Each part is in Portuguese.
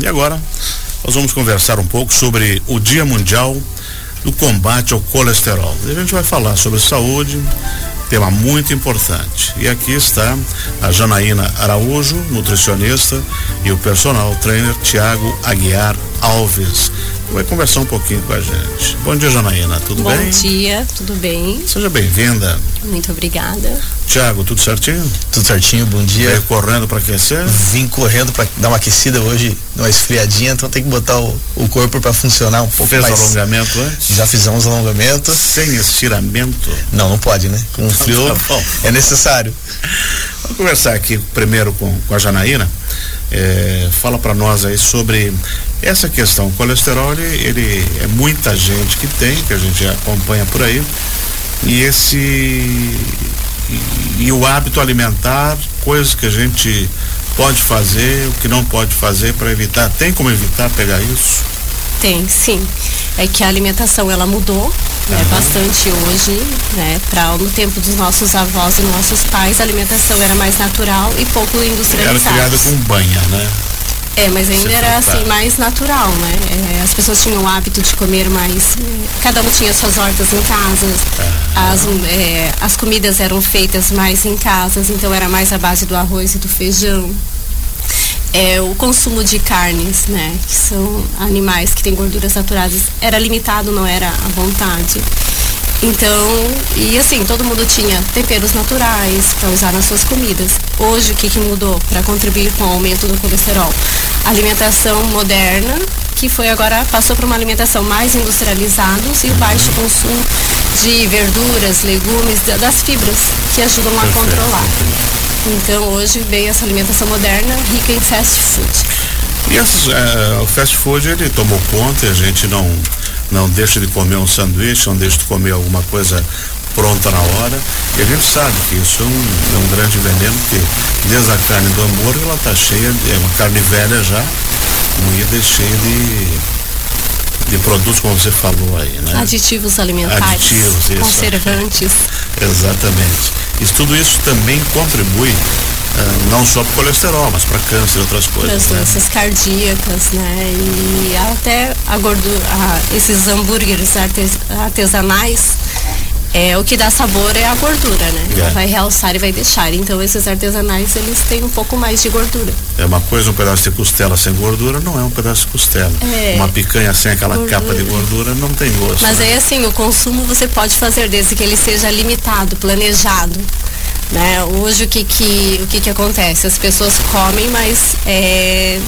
E agora nós vamos conversar um pouco sobre o Dia Mundial do Combate ao Colesterol. A gente vai falar sobre saúde, tema muito importante. E aqui está a Janaína Araújo, nutricionista, e o personal trainer Tiago Aguiar Alves vai conversar um pouquinho com a gente. Bom dia, Janaína, tudo Bom bem? Bom dia, tudo bem? Seja bem-vinda. Muito obrigada. Tiago, tudo certinho? Tudo certinho, bom dia. Veio correndo para aquecer? Vim correndo para dar uma aquecida hoje, uma esfriadinha, então tem que botar o, o corpo para funcionar um pouco Fez mais. Fez alongamento antes? Já fizemos alongamento. Sem estiramento? Não, não pode, né? Com o frio tá é necessário. Vamos conversar aqui primeiro com, com a Janaína. É, fala para nós aí sobre essa questão. O colesterol, ele, ele, é muita gente que tem, que a gente acompanha por aí. E esse. E, e o hábito alimentar, coisas que a gente pode fazer, o que não pode fazer para evitar. Tem como evitar pegar isso? Tem, sim. É que a alimentação ela mudou né, bastante hoje, né? Para no tempo dos nossos avós e nossos pais, a alimentação era mais natural e pouco industrializada. Era criada com banha, né? É, mas ainda era assim mais natural, né? É, as pessoas tinham o hábito de comer mais. Cada um tinha suas hortas em casa. As, é, as comidas eram feitas mais em casas, então era mais a base do arroz e do feijão. É, o consumo de carnes, né, que são animais que têm gorduras saturadas, era limitado, não era à vontade. Então, e assim, todo mundo tinha temperos naturais para usar nas suas comidas. Hoje, o que, que mudou para contribuir com o aumento do colesterol? Alimentação moderna, que foi agora, passou para uma alimentação mais industrializada e o baixo consumo de verduras, legumes, das fibras, que ajudam a controlar. Então, hoje vem essa alimentação moderna rica em fast food. E essas, uh, o fast food, ele tomou conta e a gente não não deixa de comer um sanduíche, não deixa de comer alguma coisa pronta na hora. E a gente sabe que isso é um, é um grande veneno, porque desde a carne do hambúrguer ela está cheia, de, é uma carne velha já, moída e cheia de de produtos, como você falou aí, né? Aditivos alimentares. Aditivos, isso. Conservantes. Exatamente. Isso, tudo isso também contribui não só para colesterol, mas para câncer e outras coisas. Para as né? doenças cardíacas, né? E até a gordura, a, esses hambúrgueres artes, artesanais, é, o que dá sabor é a gordura, né? É. Vai realçar e vai deixar. Então esses artesanais eles têm um pouco mais de gordura. É uma coisa, um pedaço de costela sem gordura não é um pedaço de costela. É. Uma picanha sem aquela Gordura. capa de gordura não tem gosto. Mas né? aí assim, o consumo você pode fazer desde que ele seja limitado, planejado. Né? Hoje o que que, o que que acontece? As pessoas comem, mas é,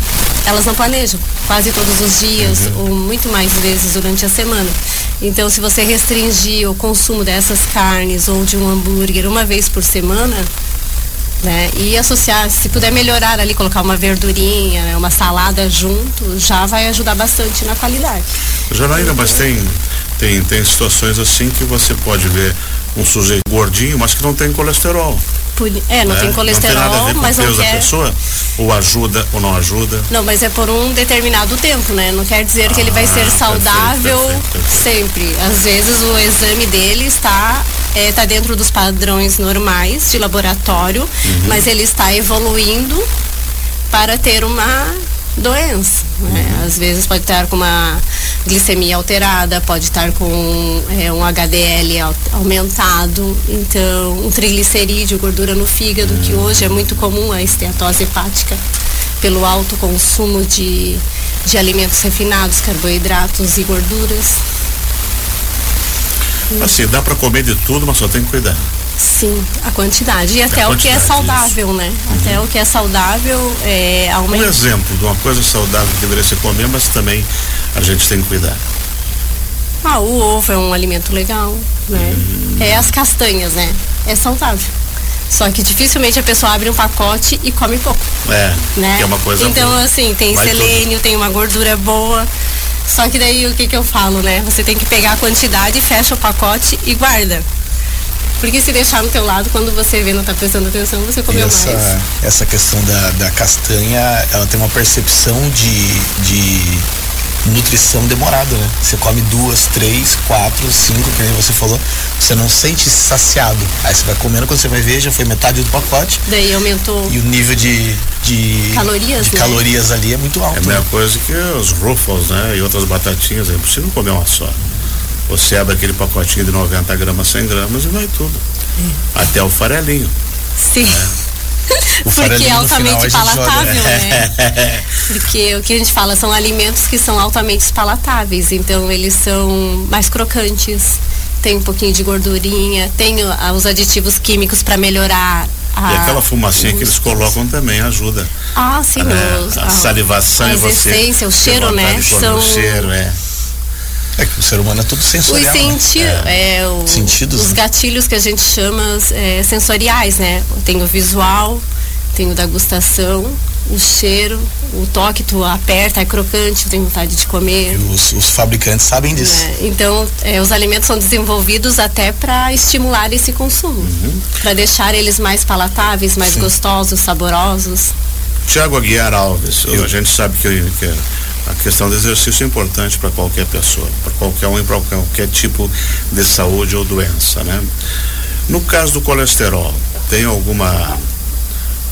elas não planejam quase todos os dias Uhum. ou muito mais vezes durante a semana. Então se você restringir o consumo dessas carnes ou de um hambúrguer uma vez por semana, né? E associar, se puder melhorar ali, colocar uma verdurinha, né? uma salada junto, já vai ajudar bastante na qualidade. Janaína, mas tem, tem, tem situações assim que você pode ver um sujeito gordinho, mas que não tem colesterol. É, não né? tem colesterol, não tem nada a ver com mas não peso da quer. pessoa, ou ajuda ou não ajuda. Não, mas é por um determinado tempo, né? Não quer dizer que ele vai Ah, ser perfeito, saudável perfeito, perfeito. sempre. Às vezes o exame dele está é, tá dentro dos padrões normais de laboratório, Uhum. mas ele está evoluindo para ter uma doença. Né? Às vezes pode estar com uma glicemia alterada, pode estar com é, um HDL au- aumentado, então um triglicerídeo, gordura no fígado, que Uhum. hoje é muito comum a esteatose hepática pelo alto consumo de, de alimentos refinados, carboidratos e gorduras. Assim, dá para comer de tudo, mas só tem que cuidar. Sim, a quantidade. E até o que é saudável, né? Até o que é saudável é Um aumenta. exemplo de uma coisa saudável que deveria se comer, mas também a gente tem que cuidar. Ah, o ovo é um alimento legal, né? É as castanhas, né? É saudável. Só que dificilmente a pessoa abre um pacote e come pouco, É, né? é uma coisa Então, boa. assim, tem Vai selênio, tem uma gordura boa. Só que daí o que que eu falo, né? Você tem que pegar a quantidade, fecha o pacote e guarda. Porque se deixar no teu lado, quando você vê, não tá prestando atenção, você comeu mais. essa, essa questão da, da castanha, ela tem uma percepção de, de nutrição demorada, né? Você come duas, três, quatro, cinco, que nem você falou, você não sente saciado. Aí você vai comendo, quando você vai ver, já foi metade do pacote. Daí aumentou. E o nível de, de calorias, de né? calorias ali é muito alto. É a mesma né? coisa que os Ruffles, né? E outras batatinhas, é impossível comer uma só. Você abre aquele pacotinho de 90 gramas, 100 gramas e vai tudo. Sim. Até o farelinho. Sim. É. Porque é altamente palatável, né? Porque o que a gente fala são alimentos que são altamente palatáveis, então eles são mais crocantes, tem um pouquinho de gordurinha, tem os aditivos químicos para melhorar a, e aquela fumacinha que eles colocam também ajuda. Ah, sim. Né? A, a, salivação a e você. Essência, o cheiro, né? São... O cheiro, é. É que o ser humano é tudo sensorial. Os, senti né? é. É, o, Sentidos. Os né? gatilhos que a gente chama é, sensoriais, né? Tem o visual, tem o da gustação, o cheiro, o toque, tu aperta, é crocante, tu tem vontade de comer. Os, os, fabricantes sabem disso. É, então, é, os alimentos são desenvolvidos até para estimular esse consumo, uhum. para deixar eles mais palatáveis, mais Sim. gostosos, saborosos. Tiago Aguiar Alves, Eu. a gente sabe que, que a questão do exercício é importante para qualquer pessoa, para qualquer um, para qualquer tipo de saúde ou doença, né? No caso do colesterol, tem alguma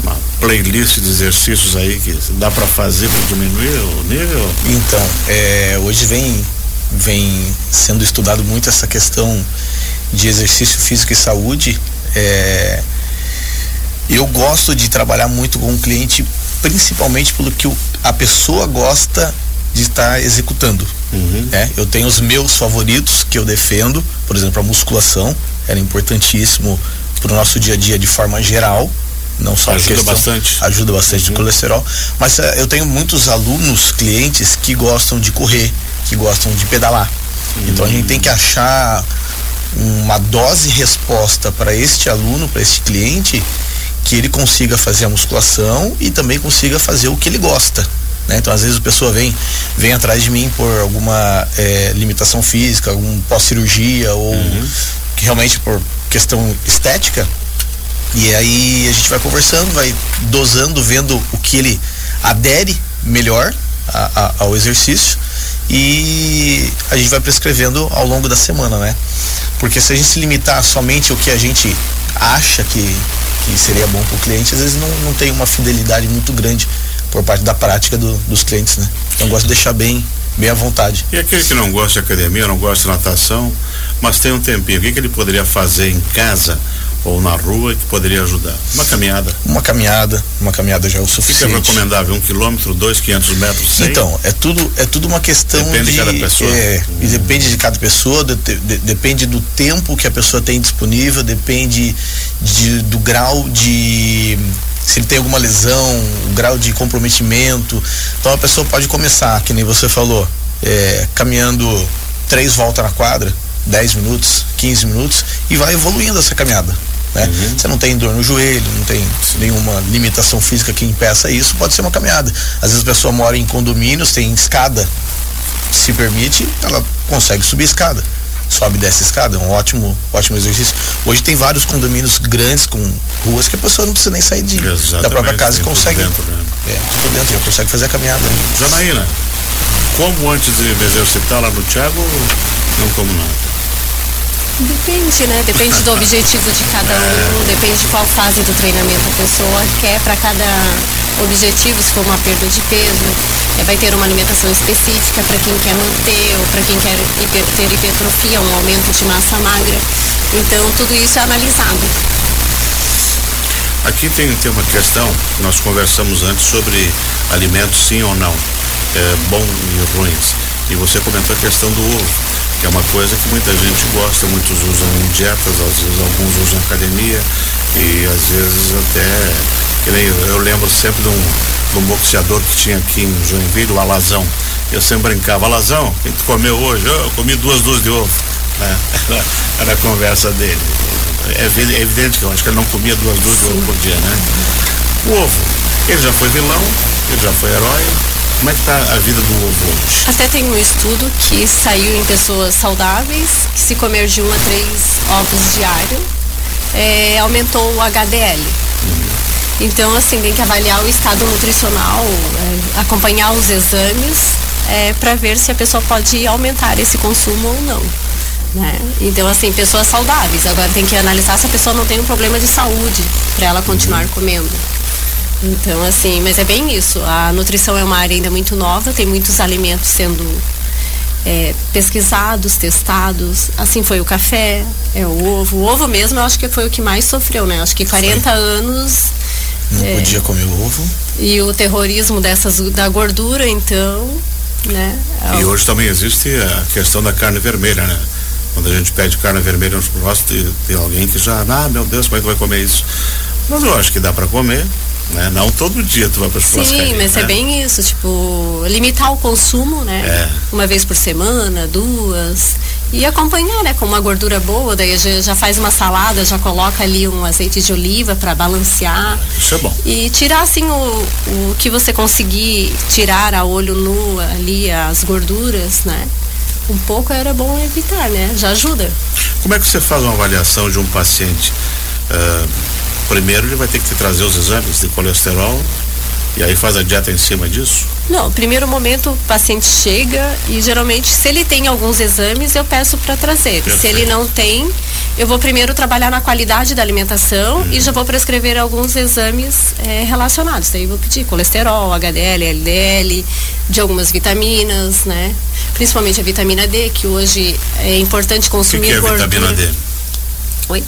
uma playlist de exercícios aí que dá para fazer para diminuir o nível? Então, é, hoje vem vem sendo estudado muito essa questão de exercício físico e saúde. É, eu gosto de trabalhar muito com o cliente, principalmente pelo que o, a pessoa gosta de estar executando. Uhum. É, eu tenho os meus favoritos que eu defendo, por exemplo, a musculação, era importantíssimo para o nosso dia a dia de forma geral. Não só ajuda questão, bastante. Ajuda bastante uhum. colesterol. Mas uh, eu tenho muitos alunos, clientes, que gostam de correr, que gostam de pedalar. Uhum. Então a gente tem que achar uma dose resposta para este aluno, para este cliente, que ele consiga fazer a musculação e também consiga fazer o que ele gosta. Né? Então, às vezes, a pessoa vem, vem atrás de mim por alguma é, limitação física, algum pós-cirurgia ou uhum. realmente por questão estética. E aí a gente vai conversando, vai dosando, vendo o que ele adere melhor a, a, ao exercício e a gente vai prescrevendo ao longo da semana, né? Porque se a gente se limitar somente ao que a gente acha que, que seria bom para o cliente, às vezes não, não tem uma fidelidade muito grande por parte da prática do, dos clientes, né? Então eu gosto de deixar bem, bem à vontade. E aquele que não gosta de academia, não gosta de natação, mas tem um tempinho, o que, que ele poderia fazer em casa ou na rua que poderia ajudar? Uma caminhada. Uma caminhada, uma caminhada já é o suficiente. O que é recomendável? Um quilômetro, dois, quinhentos metros, cem? Então, é tudo, é tudo uma questão depende de, de cada pessoa. É, hum. e depende de cada pessoa, de, de, depende do tempo que a pessoa tem disponível, depende de, do grau de se ele tem alguma lesão, o grau de comprometimento. Então a pessoa pode começar, que nem você falou, é, caminhando três voltas na quadra, 10 minutos, 15 minutos, e vai evoluindo essa caminhada. Né? Uhum. Você não tem dor no joelho, não tem nenhuma limitação física que impeça isso, pode ser uma caminhada. Às vezes a pessoa mora em condomínios, tem escada, se permite, ela consegue subir a escada sobe e desce a escada, é um ótimo, ótimo exercício. Hoje tem vários condomínios grandes com ruas que a pessoa não precisa nem sair de, da própria casa e consegue. Dentro, né? É, tudo dentro, já consegue fazer a caminhada. Né? Janaína, como antes de me exercitar lá no Thiago, não como nada. Depende, né? Depende do objetivo de cada um, depende de qual fase do treinamento a pessoa quer para cada objetivo, se for uma perda de peso, é, vai ter uma alimentação específica para quem quer manter ou para quem quer hiper, ter hipertrofia, um aumento de massa magra. Então tudo isso é analisado. Aqui tem, tem uma questão que nós conversamos antes sobre alimentos sim ou não, é, bom e ruins. E você comentou a questão do ovo é uma coisa que muita gente gosta, muitos usam em dietas, às vezes alguns usam academia e às vezes até eu lembro sempre de um, de um boxeador que tinha aqui em Joinville, o Alazão. Eu sempre brincava, Alazão, o que tu comeu hoje? Eu comi duas dúzias de ovo. Né? Era, a conversa dele. É, é evidente que eu acho que ele não comia duas dúzias de ovo por dia, né? O ovo, ele já foi vilão, ele já foi herói, como é que está a vida do ovo hoje? Até tem um estudo que saiu em pessoas saudáveis, que se comer de um a três ovos diário, é, aumentou o HDL. Então, assim, tem que avaliar o estado nutricional, é, acompanhar os exames é, para ver se a pessoa pode aumentar esse consumo ou não. Né? Então, assim, pessoas saudáveis. Agora tem que analisar se a pessoa não tem um problema de saúde para ela continuar comendo. Então, assim, mas é bem isso. A nutrição é uma área ainda muito nova, tem muitos alimentos sendo é, pesquisados, testados. Assim foi o café, é o ovo. O ovo mesmo eu acho que foi o que mais sofreu, né? Acho que 40 foi. anos. Não é, podia comer ovo. E o terrorismo dessas da gordura, então, né? E hoje também existe a questão da carne vermelha, né? Quando a gente pede carne vermelha nos próximos, tem alguém que já, ah, meu Deus, como é que vai comer isso? Mas eu acho que dá para comer, né? Não todo dia tu vai para Sim, mas é né? é bem isso, tipo, limitar o consumo, né? É. Uma vez por semana, duas. E acompanhar, né? Com uma gordura boa, daí já, já faz uma salada, já coloca ali um azeite de oliva para balancear. Isso é bom. E tirar assim o, o que você conseguir tirar a olho nu ali as gorduras, né? um pouco era bom evitar, né? Já ajuda. Como é que você faz uma avaliação de um paciente? Uh, primeiro ele vai ter que te trazer os exames de colesterol e aí faz a dieta em cima disso? Não, primeiro momento o paciente chega e geralmente se ele tem alguns exames eu peço para trazer. Perfeito. Se ele não tem, eu vou primeiro trabalhar na qualidade da alimentação hum. e já vou prescrever alguns exames é, relacionados. Daí vou pedir colesterol, HDL, LDL, de algumas vitaminas, né? Principalmente a vitamina D, que hoje é importante consumir. O que, que é a vitamina D? Oi?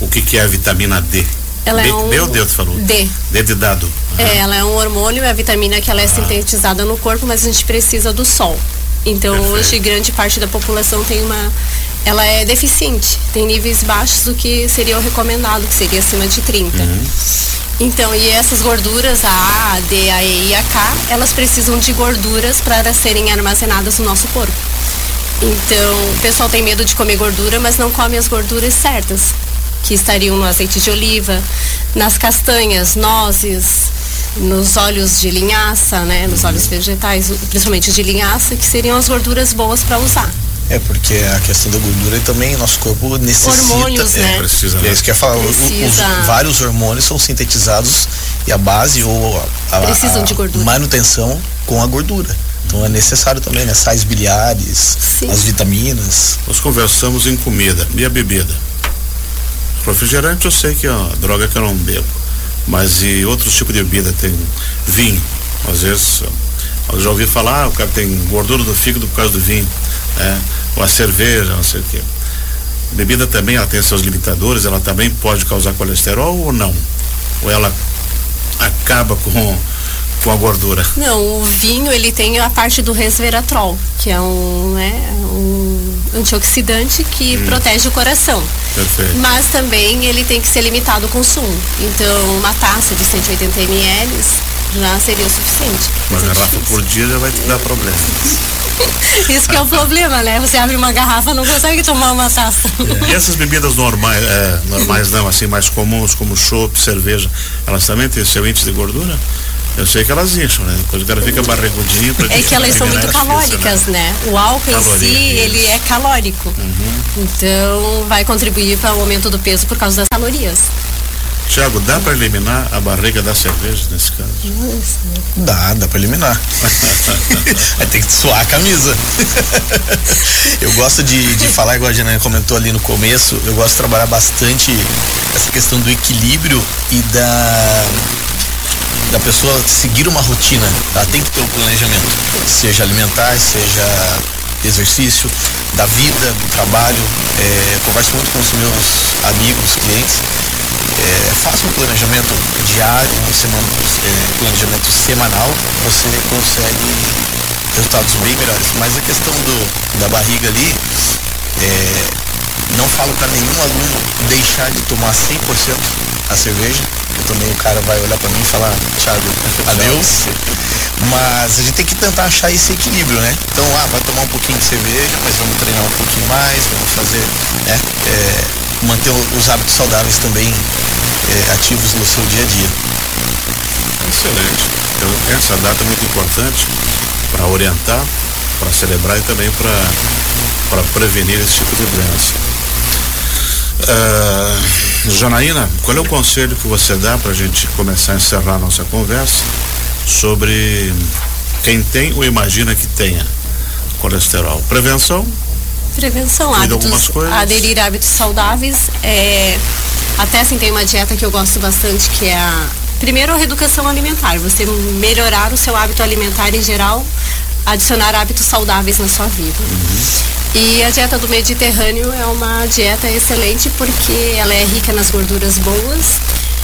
O que, que é a vitamina D? Ela D, é um... Meu Deus, falou. D. D de dado. Uhum. É, ela é um hormônio, é a vitamina que ela é ah. sintetizada no corpo, mas a gente precisa do sol. Então Perfeito. hoje grande parte da população tem uma ela é deficiente, tem níveis baixos do que seria o recomendado, que seria acima de 30. Uhum. Então, e essas gorduras, a A, a D, a E e a K, elas precisam de gorduras para serem armazenadas no nosso corpo. Então, o pessoal tem medo de comer gordura, mas não come as gorduras certas, que estariam no azeite de oliva, nas castanhas, nozes, nos óleos de linhaça, né, nos óleos vegetais, principalmente de linhaça, que seriam as gorduras boas para usar. É, porque a questão da gordura também nosso corpo necessita. Hormônios, é, né? Precisa, né? É isso que eu ia falar. Os, vários hormônios são sintetizados e a base ou a, a, Precisam de gordura. manutenção com a gordura. Então é necessário também, né? Sais biliares, Sim. as vitaminas. Nós conversamos em comida e a bebida. Refrigerante eu sei que é uma droga que eu não bebo. Mas e outros tipos de bebida? Tem vinho. Às vezes, eu já ouvi falar, o cara tem gordura do fígado por causa do vinho né? ou a cerveja, não sei o quê. Bebida também, ela tem seus limitadores, ela também pode causar colesterol ou não? Ou ela acaba com com a gordura? Não, o vinho ele tem a parte do resveratrol, que é um, né, um antioxidante que hum. protege o coração. Perfeito. Mas também ele tem que ser limitado o consumo. Então, uma taça de 180 ml já seria o suficiente. Uma garrafa por dia já vai te dar problema. Isso que é o problema, né? Você abre uma garrafa não consegue tomar uma taça. É. E essas bebidas normais, é, normais não, assim, mais comuns, como chopp, cerveja, elas também têm seu índice de gordura? Eu sei que elas incham, né? Depois o cara fica barrigudinho. É que elas são muito calóricas, né? né? O álcool Caloria, em si, isso. ele é calórico. Uhum. Então, vai contribuir para o aumento do peso por causa das calorias. Tiago, dá para eliminar a barriga da cerveja nesse caso? Dá, dá para eliminar. Aí tem que suar a camisa. eu gosto de, de falar, igual a Janaina comentou ali no começo, eu gosto de trabalhar bastante essa questão do equilíbrio e da da pessoa seguir uma rotina, ela tem que ter um planejamento, seja alimentar, seja exercício, da vida, do trabalho. É, converso muito com os meus amigos, clientes é, faça um planejamento diário, um semana, é, planejamento semanal, você consegue resultados bem melhores. Mas a questão do, da barriga ali, é, não falo para nenhum aluno deixar de tomar 100% a cerveja. Também o cara vai olhar para mim e falar, Thiago, adeus. Mas a gente tem que tentar achar esse equilíbrio, né? Então, ah, vai tomar um pouquinho de cerveja, mas vamos treinar um pouquinho mais, vamos fazer, né? É, manter os hábitos saudáveis também é, ativos no seu dia a dia. Excelente. Então, essa data é muito importante para orientar, para celebrar e também para prevenir esse tipo de doença. Uh, Janaína, qual é o conselho que você dá para a gente começar a encerrar a nossa conversa sobre quem tem ou imagina que tenha colesterol? Prevenção? Prevenção, hábitos, aderir a hábitos saudáveis. É, até assim tem uma dieta que eu gosto bastante que é a primeiro a reeducação alimentar, você melhorar o seu hábito alimentar em geral, adicionar hábitos saudáveis na sua vida. Uhum. E a dieta do Mediterrâneo é uma dieta excelente porque ela é rica nas gorduras boas,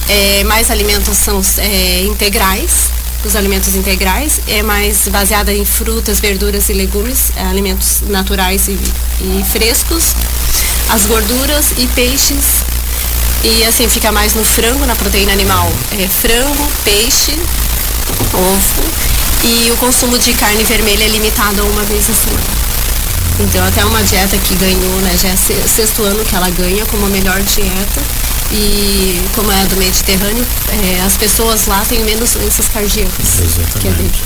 é, mais alimentos são é, integrais, os alimentos integrais, é mais baseada em frutas, verduras e legumes, alimentos naturais e, e frescos, as gorduras e peixes. E assim fica mais no frango, na proteína animal. É frango, peixe, ovo e o consumo de carne vermelha é limitado a uma vez a semana. Então até uma dieta que ganhou, né? Já é sexto ano que ela ganha como a melhor dieta. E como é do Mediterrâneo, é, as pessoas lá têm menos doenças cardíacas. Exatamente.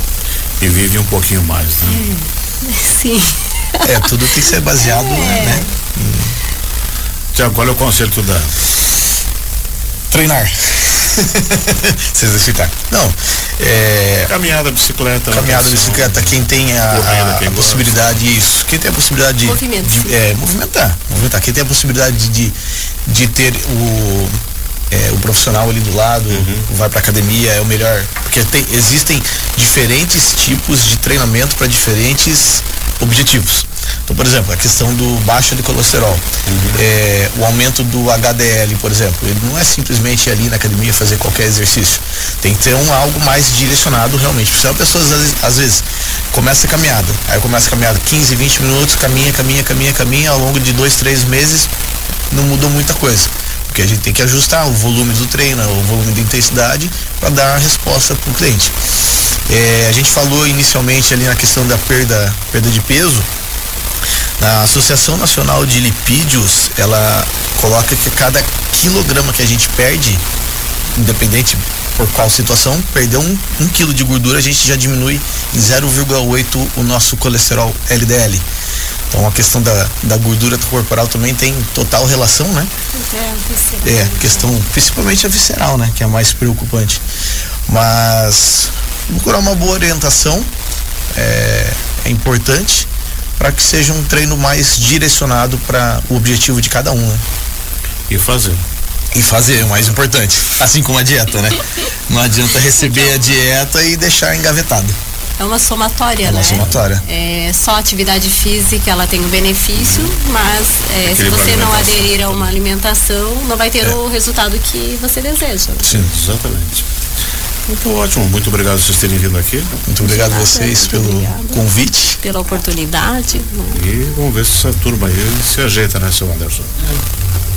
e vivem um pouquinho mais, né? É, sim. É, tudo tem que ser baseado, é. né? Tiago, qual é o conceito da treinar. Se exercitar. Não. É, caminhada, bicicleta. Caminhada, bicicleta. Quem tem a, quem a possibilidade, isso. Quem tem a possibilidade de, de é, movimentar, movimentar. Quem tem a possibilidade de, de, de ter o, é, o profissional ali do lado, uhum. vai para academia, é o melhor. Porque tem, existem diferentes tipos de treinamento para diferentes objetivos. Então, por exemplo, a questão do baixa de colesterol, uhum. é, o aumento do HDL, por exemplo, ele não é simplesmente ir ali na academia fazer qualquer exercício. Tem que ter um algo mais direcionado realmente. Porque senão a pessoa às vezes, às vezes começa a caminhada, aí começa a caminhada 15, 20 minutos, caminha, caminha, caminha, caminha, ao longo de dois, três meses não mudou muita coisa. Porque a gente tem que ajustar o volume do treino, o volume de intensidade para dar a resposta para o cliente. É, a gente falou inicialmente ali na questão da perda, perda de peso. A Associação Nacional de Lipídios, ela coloca que cada quilograma que a gente perde, independente por qual situação, perder um, um quilo de gordura, a gente já diminui em 0,8 o nosso colesterol LDL. Então a questão da, da gordura corporal também tem total relação, né? É, é, questão, principalmente a visceral, né? Que é a mais preocupante. Mas procurar uma boa orientação é, é importante para que seja um treino mais direcionado para o objetivo de cada um. Né? E fazer. E fazer, é o mais importante. Assim como a dieta, né? Não adianta receber a dieta e deixar engavetado. É uma somatória, é uma né? somatória. É, só atividade física ela tem um benefício, uhum. mas é, se você não aderir a uma alimentação, não vai ter é. o resultado que você deseja. Sim, exatamente. Então, ótimo. Muito obrigado por vocês terem vindo aqui. Muito obrigado a vocês pelo obrigada. convite. Pela oportunidade. E vamos ver se essa turma aí se ajeita, né, seu Anderson?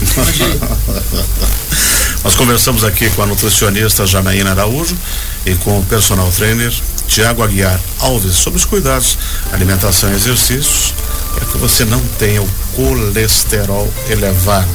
Nós conversamos aqui com a nutricionista Janaína Araújo e com o personal trainer Tiago Aguiar Alves sobre os cuidados, alimentação e exercícios para que você não tenha o colesterol elevado.